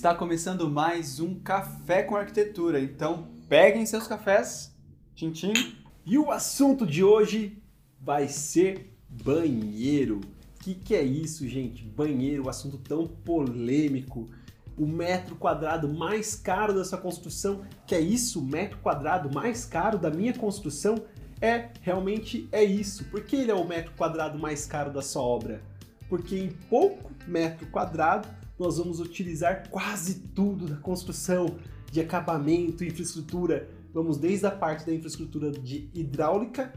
Está começando mais um Café com Arquitetura, então peguem seus cafés, tintim. E o assunto de hoje vai ser banheiro. O que, que é isso, gente? Banheiro, assunto tão polêmico. O metro quadrado mais caro da sua construção, que é isso? O metro quadrado mais caro da minha construção? É, realmente é isso. Por que ele é o metro quadrado mais caro da sua obra? Porque em pouco metro quadrado nós vamos utilizar quase tudo da construção, de acabamento, infraestrutura. Vamos desde a parte da infraestrutura de hidráulica,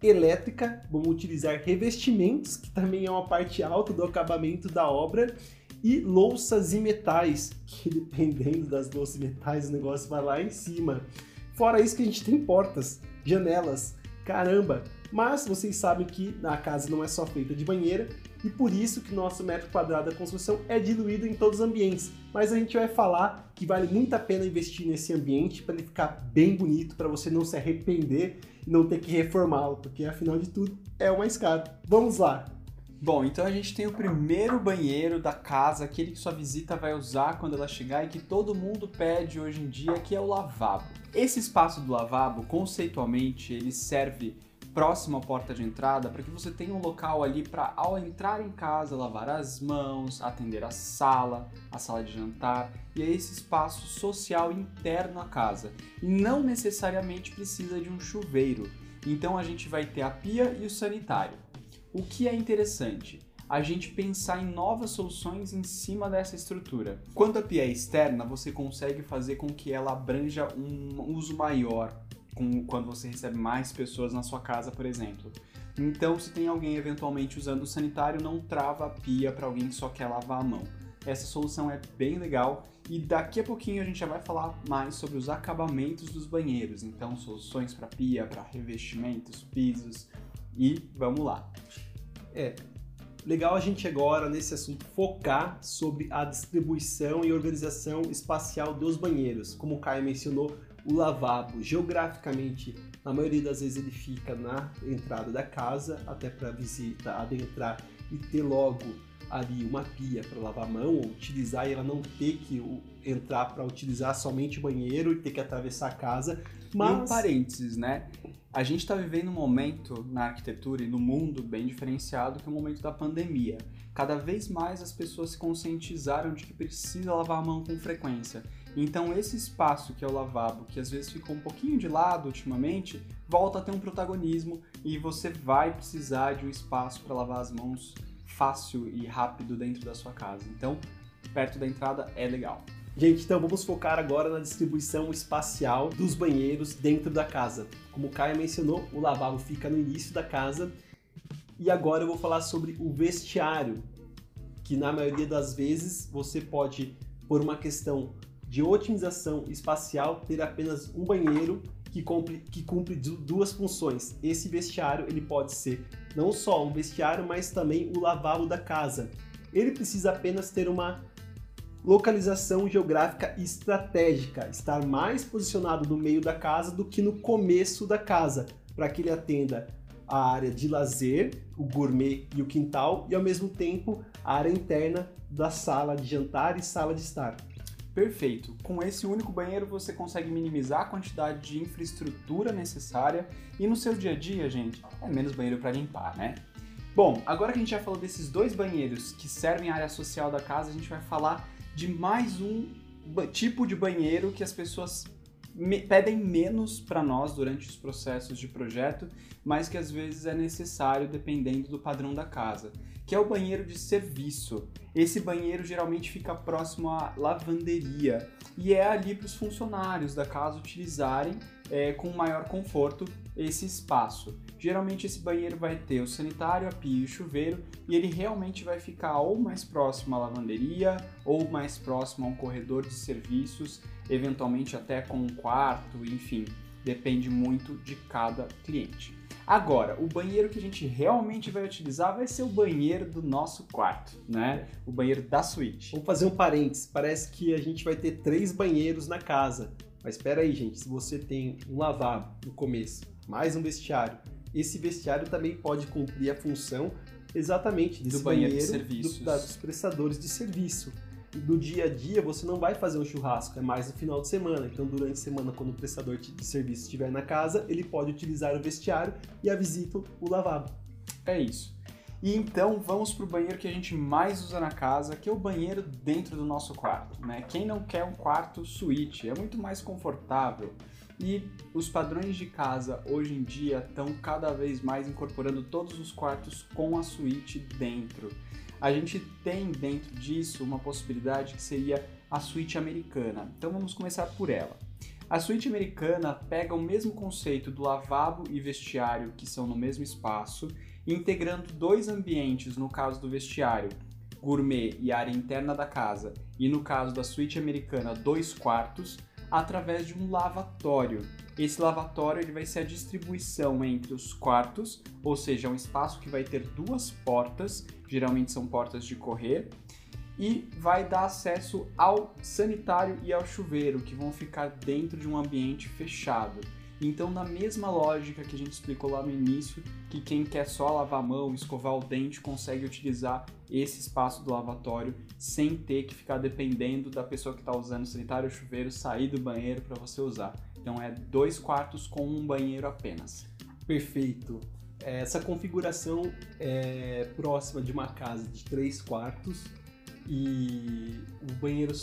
elétrica, vamos utilizar revestimentos, que também é uma parte alta do acabamento da obra, e louças e metais, que dependendo das louças e metais o negócio vai lá em cima. Fora isso que a gente tem portas, janelas, caramba! Mas vocês sabem que a casa não é só feita de banheira, e por isso que nosso metro quadrado da construção é diluído em todos os ambientes. Mas a gente vai falar que vale muito a pena investir nesse ambiente para ele ficar bem bonito, para você não se arrepender e não ter que reformá-lo, porque afinal de tudo é o mais caro. Vamos lá! Bom, então a gente tem o primeiro banheiro da casa, aquele que sua visita vai usar quando ela chegar e que todo mundo pede hoje em dia, que é o lavabo. Esse espaço do lavabo, conceitualmente, ele serve próximo à porta de entrada para que você tenha um local ali para, ao entrar em casa, lavar as mãos, atender a sala, a sala de jantar e é esse espaço social interno à casa. E não necessariamente precisa de um chuveiro. Então a gente vai ter a pia e o sanitário. O que é interessante? a gente pensar em novas soluções em cima dessa estrutura. Quando a pia é externa, você consegue fazer com que ela abranja um uso maior com, quando você recebe mais pessoas na sua casa, por exemplo. Então, se tem alguém eventualmente usando o sanitário, não trava a pia para alguém que só quer lavar a mão. Essa solução é bem legal e daqui a pouquinho a gente já vai falar mais sobre os acabamentos dos banheiros. Então, soluções para pia, para revestimentos, pisos e vamos lá. É, legal a gente agora nesse assunto focar sobre a distribuição e organização espacial dos banheiros. Como o Caio mencionou, o lavabo, geograficamente, na maioria das vezes ele fica na entrada da casa, até para a visita adentrar e ter logo ali uma pia para lavar a mão, ou utilizar e ela não ter que entrar para utilizar somente o banheiro e ter que atravessar a casa. Mas... E um parênteses, né? A gente está vivendo um momento na arquitetura e no mundo bem diferenciado que é o momento da pandemia. Cada vez mais as pessoas se conscientizaram de que precisa lavar a mão com frequência. Então esse espaço que é o lavabo, que às vezes ficou um pouquinho de lado ultimamente, volta a ter um protagonismo e você vai precisar de um espaço para lavar as mãos fácil e rápido dentro da sua casa. Então, perto da entrada é legal. Gente, então vamos focar agora na distribuição espacial dos banheiros dentro da casa. Como o Caio mencionou, o lavabo fica no início da casa. E agora eu vou falar sobre o vestiário, que na maioria das vezes você pode, por uma questão de otimização espacial ter apenas um banheiro que cumpre, que cumpre duas funções. Esse vestiário ele pode ser não só um vestiário, mas também o lavabo da casa. Ele precisa apenas ter uma localização geográfica estratégica, estar mais posicionado no meio da casa do que no começo da casa, para que ele atenda a área de lazer, o gourmet e o quintal, e ao mesmo tempo a área interna da sala de jantar e sala de estar. Perfeito. Com esse único banheiro você consegue minimizar a quantidade de infraestrutura necessária e no seu dia a dia, gente, é menos banheiro para limpar, né? Bom, agora que a gente já falou desses dois banheiros que servem a área social da casa, a gente vai falar de mais um tipo de banheiro que as pessoas me pedem menos para nós durante os processos de projeto, mas que às vezes é necessário dependendo do padrão da casa, que é o banheiro de serviço. Esse banheiro geralmente fica próximo à lavanderia e é ali para os funcionários da casa utilizarem é, com maior conforto esse espaço. Geralmente esse banheiro vai ter o sanitário, a pia e o chuveiro e ele realmente vai ficar ou mais próximo à lavanderia ou mais próximo a um corredor de serviços eventualmente até com um quarto, enfim, depende muito de cada cliente. Agora, o banheiro que a gente realmente vai utilizar vai ser o banheiro do nosso quarto, né? O banheiro da suíte. Vamos fazer um parênteses. Parece que a gente vai ter três banheiros na casa. Mas espera aí, gente. Se você tem um lavabo no começo, mais um vestiário, esse vestiário também pode cumprir a função exatamente desse do banheiro, banheiro de serviços. Do, dos prestadores de serviço. do dia a dia você não vai fazer um churrasco, é mais no final de semana. Então, durante a semana, quando o prestador de serviço estiver na casa, ele pode utilizar o vestiário e a visita o lavabo. É isso. E então vamos para o banheiro que a gente mais usa na casa, que é o banheiro dentro do nosso quarto. Né? Quem não quer um quarto suíte? É muito mais confortável. E os padrões de casa hoje em dia estão cada vez mais incorporando todos os quartos com a suíte dentro. A gente tem dentro disso uma possibilidade que seria a suíte americana. Então vamos começar por ela. A suíte americana pega o mesmo conceito do lavabo e vestiário que são no mesmo espaço integrando dois ambientes, no caso do vestiário, gourmet e área interna da casa, e no caso da suíte americana, dois quartos, através de um lavatório. Esse lavatório ele vai ser a distribuição entre os quartos, ou seja, é um espaço que vai ter duas portas, geralmente são portas de correr, e vai dar acesso ao sanitário e ao chuveiro, que vão ficar dentro de um ambiente fechado. Então, na mesma lógica que a gente explicou lá no início, que quem quer só lavar a mão, escovar o dente, consegue utilizar esse espaço do lavatório sem ter que ficar dependendo da pessoa que está usando o sanitário ou chuveiro sair do banheiro para você usar. Então, é dois quartos com um banheiro apenas. Perfeito. Essa configuração é próxima de uma casa de três quartos e o banheiro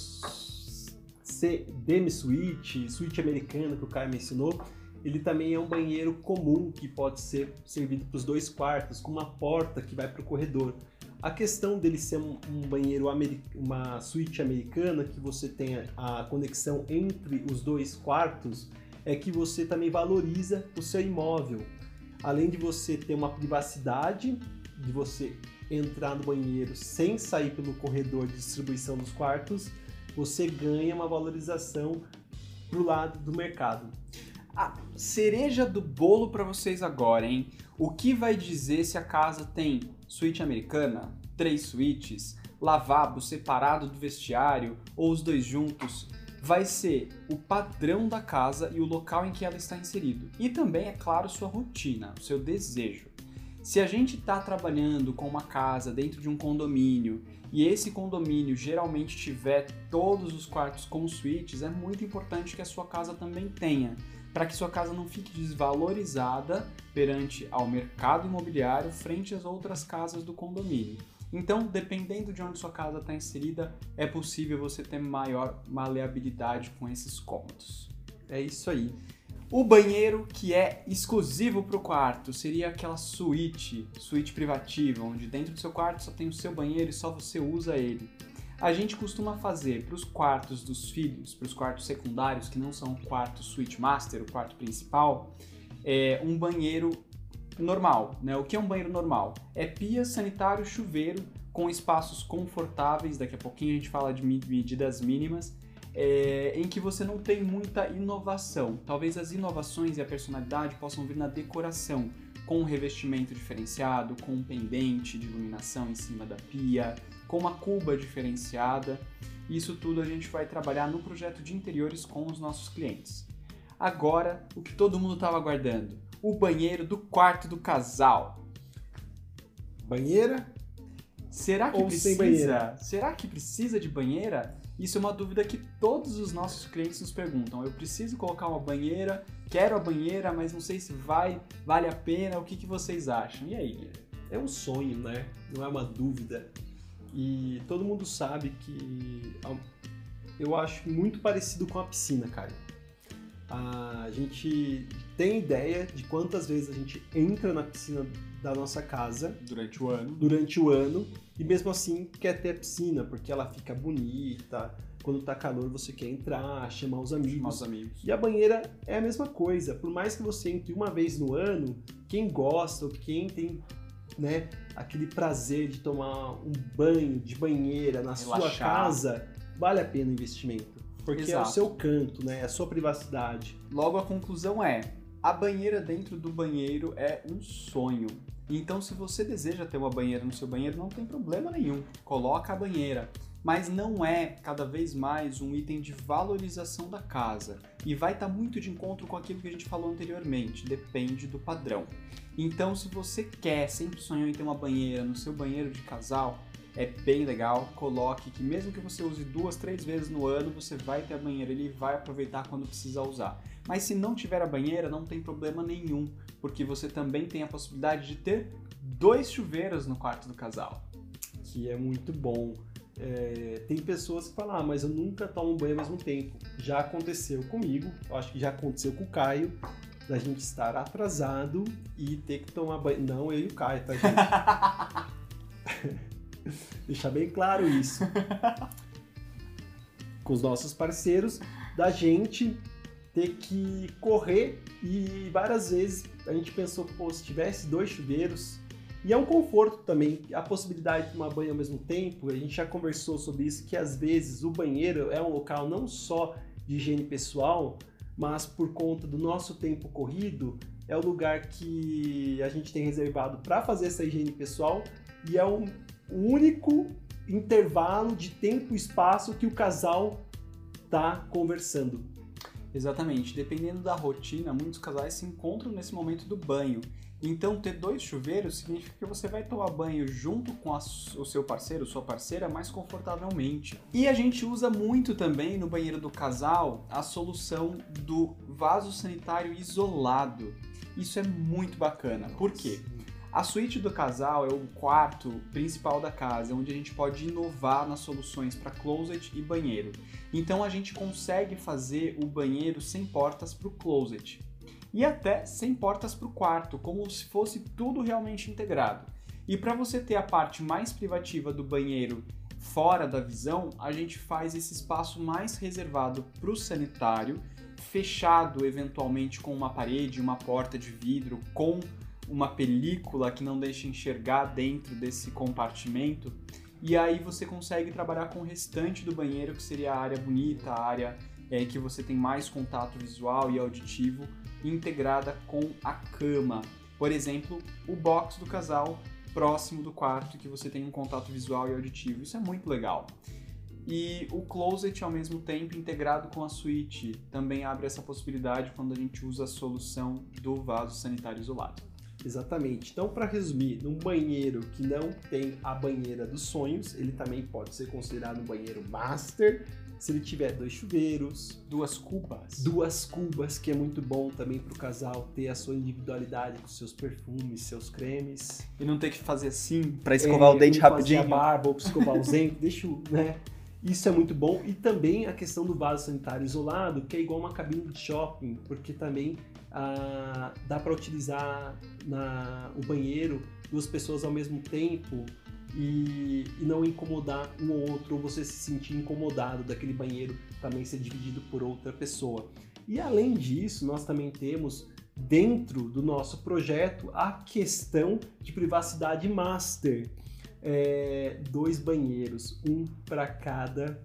demi-suite, suíte americana que o Caio mencionou, ele também é um banheiro comum que pode ser servido para os dois quartos, com uma porta que vai para o corredor. A questão dele ser um, um banheiro, uma suíte americana, que você tenha a conexão entre os dois quartos, é que você também valoriza o seu imóvel. Além de você ter uma privacidade, de você entrar no banheiro sem sair pelo corredor de distribuição dos quartos, você ganha uma valorização pro lado do mercado. A cereja do bolo para vocês agora, hein? O que vai dizer se a casa tem suíte americana, três suítes, lavabo separado do vestiário ou os dois juntos? Vai ser o padrão da casa e o local em que ela está inserido. E também, é claro, sua rotina, o seu desejo. Se a gente está trabalhando com uma casa dentro de um condomínio e esse condomínio geralmente tiver todos os quartos com suítes, é muito importante que a sua casa também tenha para que sua casa não fique desvalorizada perante ao mercado imobiliário frente às outras casas do condomínio. Então, dependendo de onde sua casa está inserida, é possível você ter maior maleabilidade com esses cômodos. É isso aí. O banheiro que é exclusivo para o quarto seria aquela suíte, suíte privativa, onde dentro do seu quarto só tem o seu banheiro e só você usa ele a gente costuma fazer para os quartos dos filhos, para os quartos secundários, que não são o quarto suite master, o quarto principal, é um banheiro normal. Né? O que é um banheiro normal? É pia, sanitário, chuveiro, com espaços confortáveis, daqui a pouquinho a gente fala de medidas mínimas, é, em que você não tem muita inovação. Talvez as inovações e a personalidade possam vir na decoração, com um revestimento diferenciado, com um pendente de iluminação em cima da pia, com uma cuba diferenciada. Isso tudo a gente vai trabalhar no projeto de interiores com os nossos clientes. Agora, o que todo mundo estava aguardando: o banheiro do quarto do casal. Banheira? Será que precisa? Será que precisa de banheira? Isso é uma dúvida que todos os nossos clientes nos perguntam. Eu preciso colocar uma banheira, quero a banheira, mas não sei se vai, vale a pena. O que, que vocês acham? E aí? É um sonho, né? Não é uma dúvida. E todo mundo sabe que eu acho muito parecido com a piscina, cara. A gente tem ideia de quantas vezes a gente entra na piscina da nossa casa durante o ano. Durante o ano e mesmo assim quer ter a piscina porque ela fica bonita. Quando tá calor você quer entrar, chamar os amigos. Chamar os amigos. E a banheira é a mesma coisa. Por mais que você entre uma vez no ano, quem gosta ou quem tem né, aquele prazer de tomar um banho de banheira na Relaxar. sua casa, vale a pena o investimento. Porque Exato. é o seu canto, né? É a sua privacidade. Logo a conclusão é: a banheira dentro do banheiro é um sonho. Então, se você deseja ter uma banheira no seu banheiro, não tem problema nenhum. Coloca a banheira mas não é cada vez mais um item de valorização da casa e vai estar tá muito de encontro com aquilo que a gente falou anteriormente, depende do padrão. Então, se você quer, sempre sonhou em ter uma banheira no seu banheiro de casal, é bem legal. Coloque que mesmo que você use duas, três vezes no ano, você vai ter a banheira e vai aproveitar quando precisar usar. Mas se não tiver a banheira, não tem problema nenhum, porque você também tem a possibilidade de ter dois chuveiros no quarto do casal. Que é muito bom. É, tem pessoas que falam, ah, mas eu nunca tomo banho ao mesmo tempo. Já aconteceu comigo, eu acho que já aconteceu com o Caio, da gente estar atrasado e ter que tomar banho. Não, eu e o Caio, tá, gente? Deixar bem claro isso. Com os nossos parceiros, da gente ter que correr e várias vezes a gente pensou, pô, se tivesse dois chuveiros, e é um conforto também, a possibilidade de tomar banho ao mesmo tempo, a gente já conversou sobre isso, que às vezes o banheiro é um local não só de higiene pessoal, mas por conta do nosso tempo corrido, é o lugar que a gente tem reservado para fazer essa higiene pessoal e é um único intervalo de tempo e espaço que o casal está conversando. Exatamente. Dependendo da rotina, muitos casais se encontram nesse momento do banho. Então, ter dois chuveiros significa que você vai tomar banho junto com a, o seu parceiro, sua parceira, mais confortavelmente. E a gente usa muito também no banheiro do casal a solução do vaso sanitário isolado. Isso é muito bacana. Por quê? A suíte do casal é o quarto principal da casa, onde a gente pode inovar nas soluções para closet e banheiro. Então a gente consegue fazer o banheiro sem portas para o closet e até sem portas para o quarto, como se fosse tudo realmente integrado. E para você ter a parte mais privativa do banheiro fora da visão, a gente faz esse espaço mais reservado para o sanitário, fechado eventualmente com uma parede, uma porta de vidro, com uma película que não deixa enxergar dentro desse compartimento. E aí você consegue trabalhar com o restante do banheiro, que seria a área bonita, a área é, que você tem mais contato visual e auditivo, integrada com a cama. Por exemplo, o box do casal próximo do quarto, que você tem um contato visual e auditivo. Isso é muito legal. E o closet, ao mesmo tempo, integrado com a suíte, também abre essa possibilidade quando a gente usa a solução do vaso sanitário isolado. Exatamente. Então, para resumir, num banheiro que não tem a banheira dos sonhos, ele também pode ser considerado um banheiro master. Se ele tiver dois chuveiros, duas cubas, duas cubas, que é muito bom também para o casal ter a sua individualidade com seus perfumes, seus cremes. E não ter que fazer assim para escovar é, o dente rapidinho. Fazer a barba ou escovar o dente, deixa, né? Isso é muito bom. E também a questão do vaso sanitário isolado, que é igual uma cabine de shopping, porque também ah, dá para utilizar na, o banheiro duas pessoas ao mesmo tempo e, e, não incomodar um ou outro, ou você se sentir incomodado daquele banheiro também ser dividido por outra pessoa. E além disso, nós também temos dentro do nosso projeto a questão de privacidade master é, dois banheiros, um para cada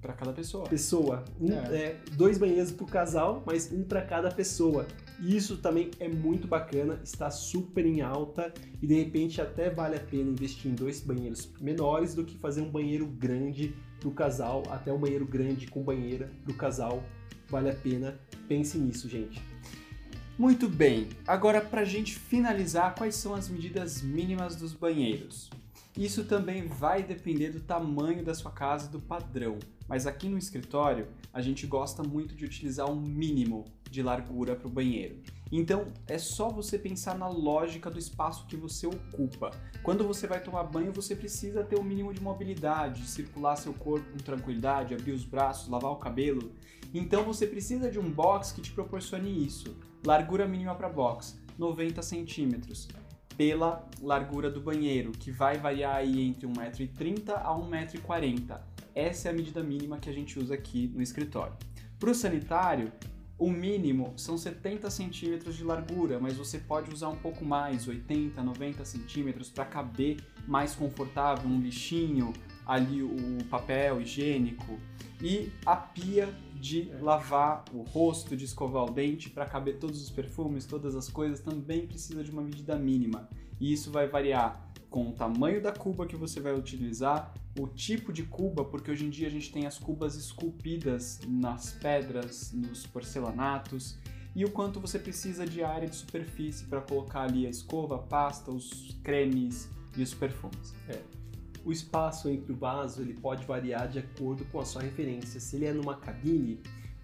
para cada pessoa. Pessoa. Um, é. É, dois banheiros para o casal, mas um para cada pessoa. Isso também é muito bacana, está super em alta e de repente até vale a pena investir em dois banheiros menores do que fazer um banheiro grande para o casal, até um banheiro grande com banheira para o casal. Vale a pena. Pense nisso, gente. Muito bem, agora para a gente finalizar, quais são as medidas mínimas dos banheiros? Isso também vai depender do tamanho da sua casa e do padrão, mas aqui no escritório a gente gosta muito de utilizar um mínimo de largura para o banheiro. Então é só você pensar na lógica do espaço que você ocupa. Quando você vai tomar banho, você precisa ter o um mínimo de mobilidade, circular seu corpo com tranquilidade, abrir os braços, lavar o cabelo. Então você precisa de um box que te proporcione isso. Largura mínima para box, 90 centímetros. Pela largura do banheiro, que vai variar aí entre 1,30m a 1,40m. Essa é a medida mínima que a gente usa aqui no escritório. Para o sanitário, o mínimo são 70 centímetros de largura, mas você pode usar um pouco mais, 80, 90 centímetros, para caber mais confortável um lixinho, ali o papel higiênico e a pia de lavar o rosto, de escovar o dente, para caber todos os perfumes, todas as coisas, também precisa de uma medida mínima. E isso vai variar com o tamanho da cuba que você vai utilizar, o tipo de cuba, porque hoje em dia a gente tem as cubas esculpidas nas pedras, nos porcelanatos, e o quanto você precisa de área de superfície para colocar ali a escova, a pasta, os cremes e os perfumes. É. O espaço entre o vaso ele pode variar de acordo com a sua referência. Se ele é numa cabine,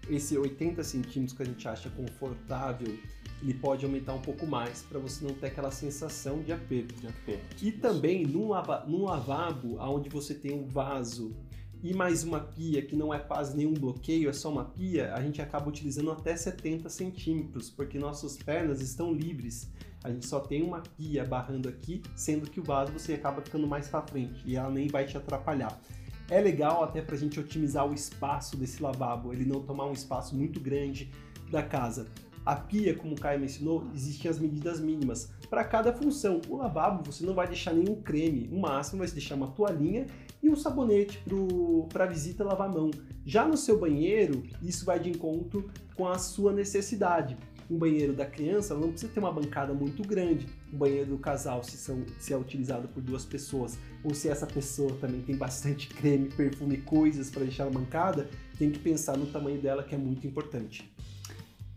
esse 80 centímetros que a gente acha confortável, ele pode aumentar um pouco mais para você não ter aquela sensação de aperto. De aperto. E também num, lava, num lavabo, onde você tem um vaso e mais uma pia que não é quase nenhum bloqueio, é só uma pia, a gente acaba utilizando até 70 centímetros, porque nossas pernas estão livres. A gente só tem uma pia barrando aqui, sendo que o vaso você acaba ficando mais para frente e ela nem vai te atrapalhar. É legal até para a gente otimizar o espaço desse lavabo, ele não tomar um espaço muito grande da casa. A pia, como o Caio mencionou, existem as medidas mínimas para cada função. O lavabo você não vai deixar nenhum creme, o máximo vai deixar uma toalhinha e um sabonete para visita lavar a mão. Já no seu banheiro, isso vai de encontro com a sua necessidade. Um banheiro da criança não precisa ter uma bancada muito grande. O banheiro do casal, se, são, se é utilizado por duas pessoas, ou se essa pessoa também tem bastante creme, perfume, coisas para deixar na bancada, tem que pensar no tamanho dela, que é muito importante.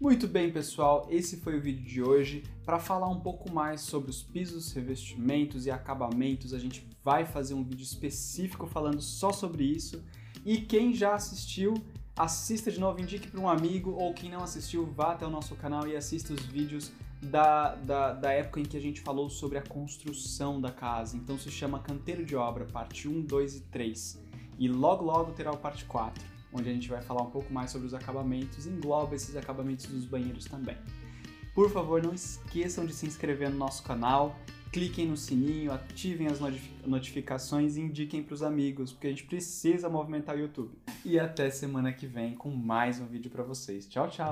Muito bem, pessoal, esse foi o vídeo de hoje. Para falar um pouco mais sobre os pisos, revestimentos e acabamentos, a gente vai fazer um vídeo específico falando só sobre isso. E quem já assistiu, assista de novo, indique para um amigo, ou quem não assistiu, vá até o nosso canal e assista os vídeos da, da, da época em que a gente falou sobre a construção da casa. Então se chama Canteiro de Obra, parte 1, 2 e 3. E logo logo terá o parte 4 onde a gente vai falar um pouco mais sobre os acabamentos engloba esses acabamentos dos banheiros também. Por favor, não esqueçam de se inscrever no nosso canal, cliquem no sininho, ativem as notificações e indiquem para os amigos, porque a gente precisa movimentar o YouTube. E até semana que vem com mais um vídeo para vocês. Tchau, tchau!